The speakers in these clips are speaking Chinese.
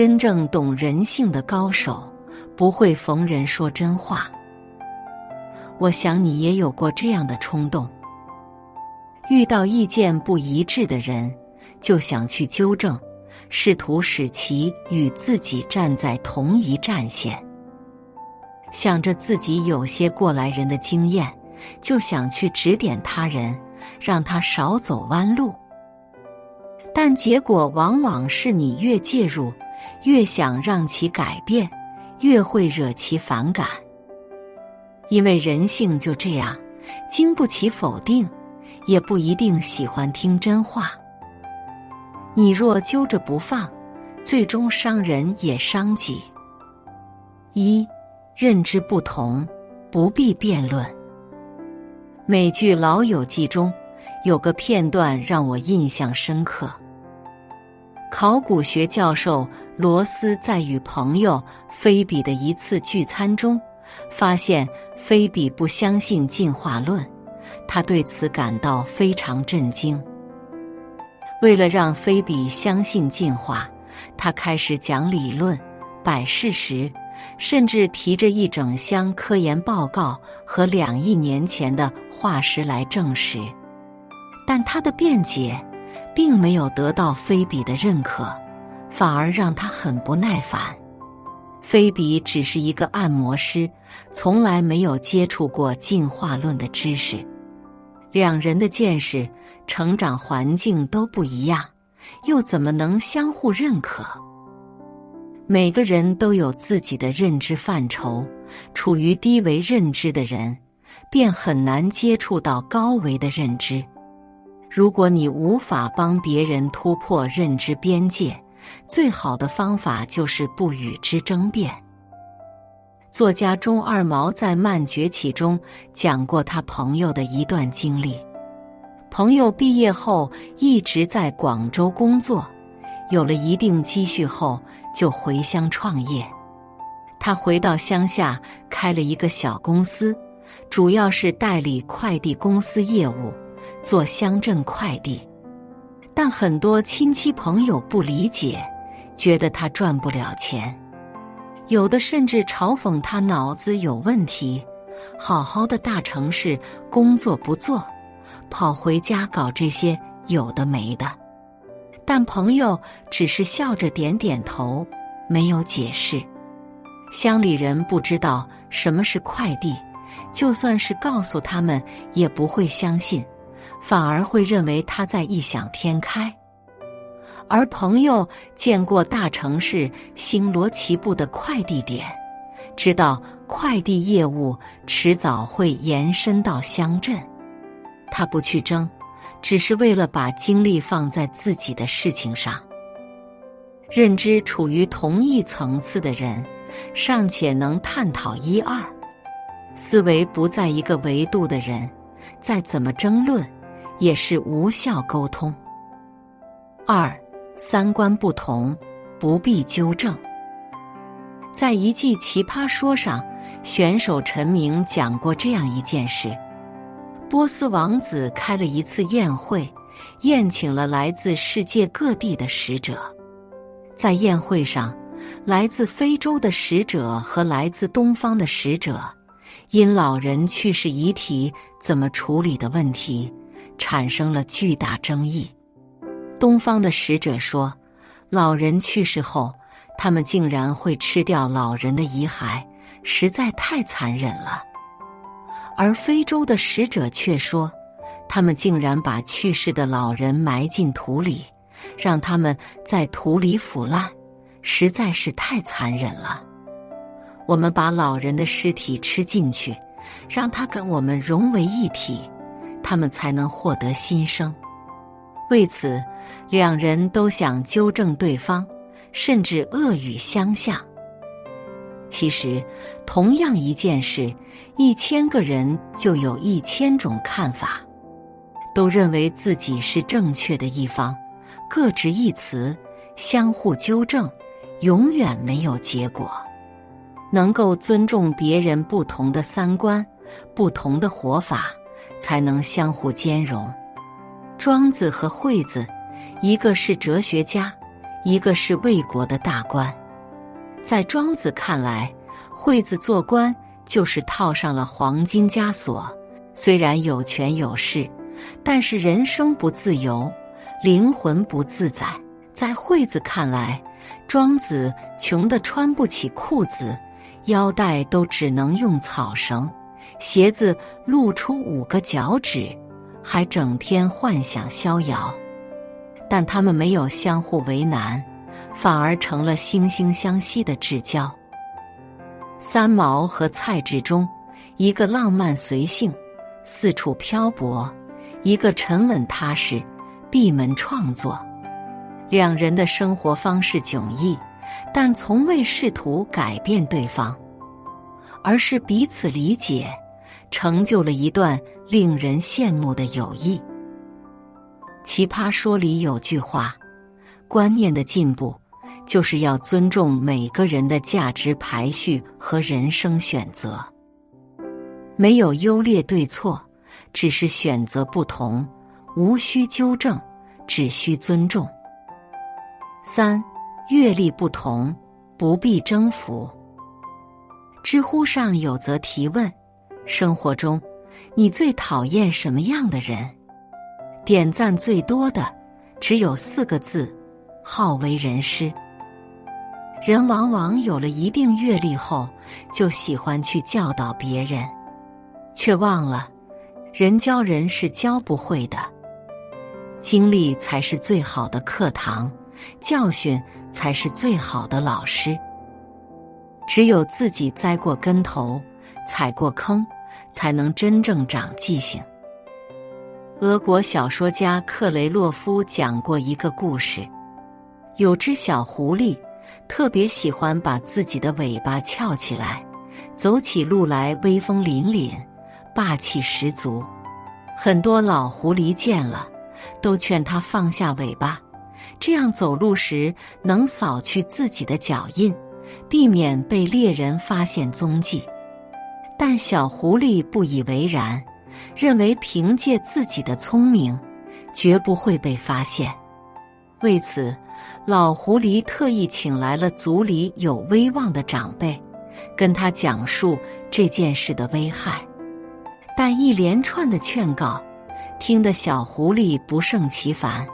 真正懂人性的高手不会逢人说真话。我想你也有过这样的冲动：遇到意见不一致的人，就想去纠正，试图使其与自己站在同一战线。想着自己有些过来人的经验，就想去指点他人，让他少走弯路。但结果往往是你越介入，越想让其改变，越会惹其反感。因为人性就这样，经不起否定，也不一定喜欢听真话。你若揪着不放，最终伤人也伤己。一。认知不同，不必辩论。美剧《老友记》中有个片段让我印象深刻。考古学教授罗斯在与朋友菲比的一次聚餐中，发现菲比不相信进化论，他对此感到非常震惊。为了让菲比相信进化，他开始讲理论、摆事实。甚至提着一整箱科研报告和两亿年前的化石来证实，但他的辩解并没有得到菲比的认可，反而让他很不耐烦。菲比只是一个按摩师，从来没有接触过进化论的知识，两人的见识、成长环境都不一样，又怎么能相互认可？每个人都有自己的认知范畴，处于低维认知的人，便很难接触到高维的认知。如果你无法帮别人突破认知边界，最好的方法就是不与之争辩。作家钟二毛在《慢崛起》中讲过他朋友的一段经历：朋友毕业后一直在广州工作。有了一定积蓄后，就回乡创业。他回到乡下开了一个小公司，主要是代理快递公司业务，做乡镇快递。但很多亲戚朋友不理解，觉得他赚不了钱，有的甚至嘲讽他脑子有问题，好好的大城市工作不做，跑回家搞这些有的没的。但朋友只是笑着点点头，没有解释。乡里人不知道什么是快递，就算是告诉他们，也不会相信，反而会认为他在异想天开。而朋友见过大城市星罗棋布的快递点，知道快递业务迟早会延伸到乡镇，他不去争。只是为了把精力放在自己的事情上。认知处于同一层次的人，尚且能探讨一二；思维不在一个维度的人，再怎么争论，也是无效沟通。二，三观不同，不必纠正。在一季奇葩说上，选手陈明讲过这样一件事。波斯王子开了一次宴会，宴请了来自世界各地的使者。在宴会上，来自非洲的使者和来自东方的使者因老人去世遗体怎么处理的问题产生了巨大争议。东方的使者说，老人去世后，他们竟然会吃掉老人的遗骸，实在太残忍了。而非洲的使者却说，他们竟然把去世的老人埋进土里，让他们在土里腐烂，实在是太残忍了。我们把老人的尸体吃进去，让他跟我们融为一体，他们才能获得新生。为此，两人都想纠正对方，甚至恶语相向。其实，同样一件事，一千个人就有一千种看法，都认为自己是正确的一方，各执一词，相互纠正，永远没有结果。能够尊重别人不同的三观、不同的活法，才能相互兼容。庄子和惠子，一个是哲学家，一个是魏国的大官。在庄子看来，惠子做官就是套上了黄金枷锁，虽然有权有势，但是人生不自由，灵魂不自在。在惠子看来，庄子穷得穿不起裤子，腰带都只能用草绳，鞋子露出五个脚趾，还整天幻想逍遥。但他们没有相互为难。反而成了惺惺相惜的至交。三毛和蔡志忠，一个浪漫随性，四处漂泊；一个沉稳踏实，闭门创作。两人的生活方式迥异，但从未试图改变对方，而是彼此理解，成就了一段令人羡慕的友谊。奇葩说里有句话。观念的进步，就是要尊重每个人的价值排序和人生选择。没有优劣对错，只是选择不同，无需纠正，只需尊重。三，阅历不同，不必征服。知乎上有则提问：生活中，你最讨厌什么样的人？点赞最多的只有四个字。好为人师，人往往有了一定阅历后，就喜欢去教导别人，却忘了，人教人是教不会的。经历才是最好的课堂，教训才是最好的老师。只有自己栽过跟头，踩过坑，才能真正长记性。俄国小说家克雷洛夫讲过一个故事。有只小狐狸，特别喜欢把自己的尾巴翘起来，走起路来威风凛凛、霸气十足。很多老狐狸见了，都劝他放下尾巴，这样走路时能扫去自己的脚印，避免被猎人发现踪迹。但小狐狸不以为然，认为凭借自己的聪明，绝不会被发现。为此。老狐狸特意请来了族里有威望的长辈，跟他讲述这件事的危害。但一连串的劝告，听得小狐狸不胜其烦。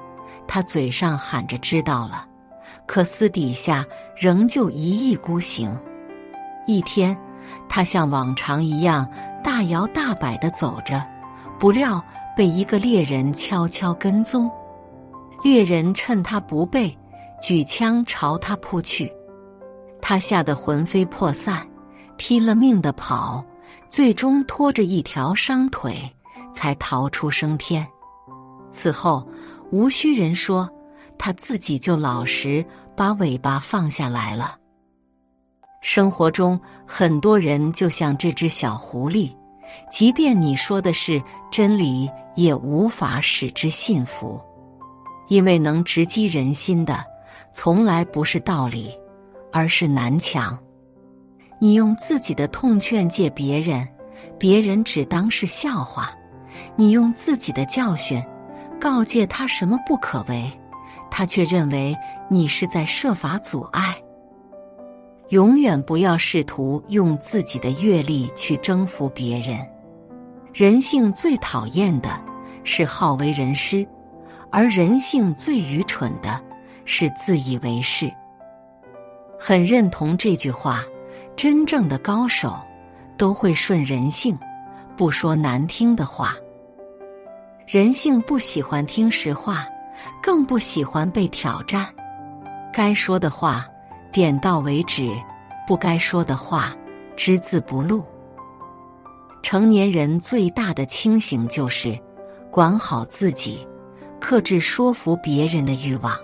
他嘴上喊着知道了，可私底下仍旧一意孤行。一天，他像往常一样大摇大摆的走着，不料被一个猎人悄悄跟踪。猎人趁他不备。举枪朝他扑去，他吓得魂飞魄散，拼了命的跑，最终拖着一条伤腿才逃出升天。此后，无需人说，他自己就老实把尾巴放下来了。生活中，很多人就像这只小狐狸，即便你说的是真理，也无法使之信服，因为能直击人心的。从来不是道理，而是南墙。你用自己的痛劝诫别人，别人只当是笑话；你用自己的教训告诫他什么不可为，他却认为你是在设法阻碍。永远不要试图用自己的阅历去征服别人。人性最讨厌的是好为人师，而人性最愚蠢的。是自以为是，很认同这句话。真正的高手都会顺人性，不说难听的话。人性不喜欢听实话，更不喜欢被挑战。该说的话点到为止，不该说的话只字不露。成年人最大的清醒就是管好自己，克制说服别人的欲望。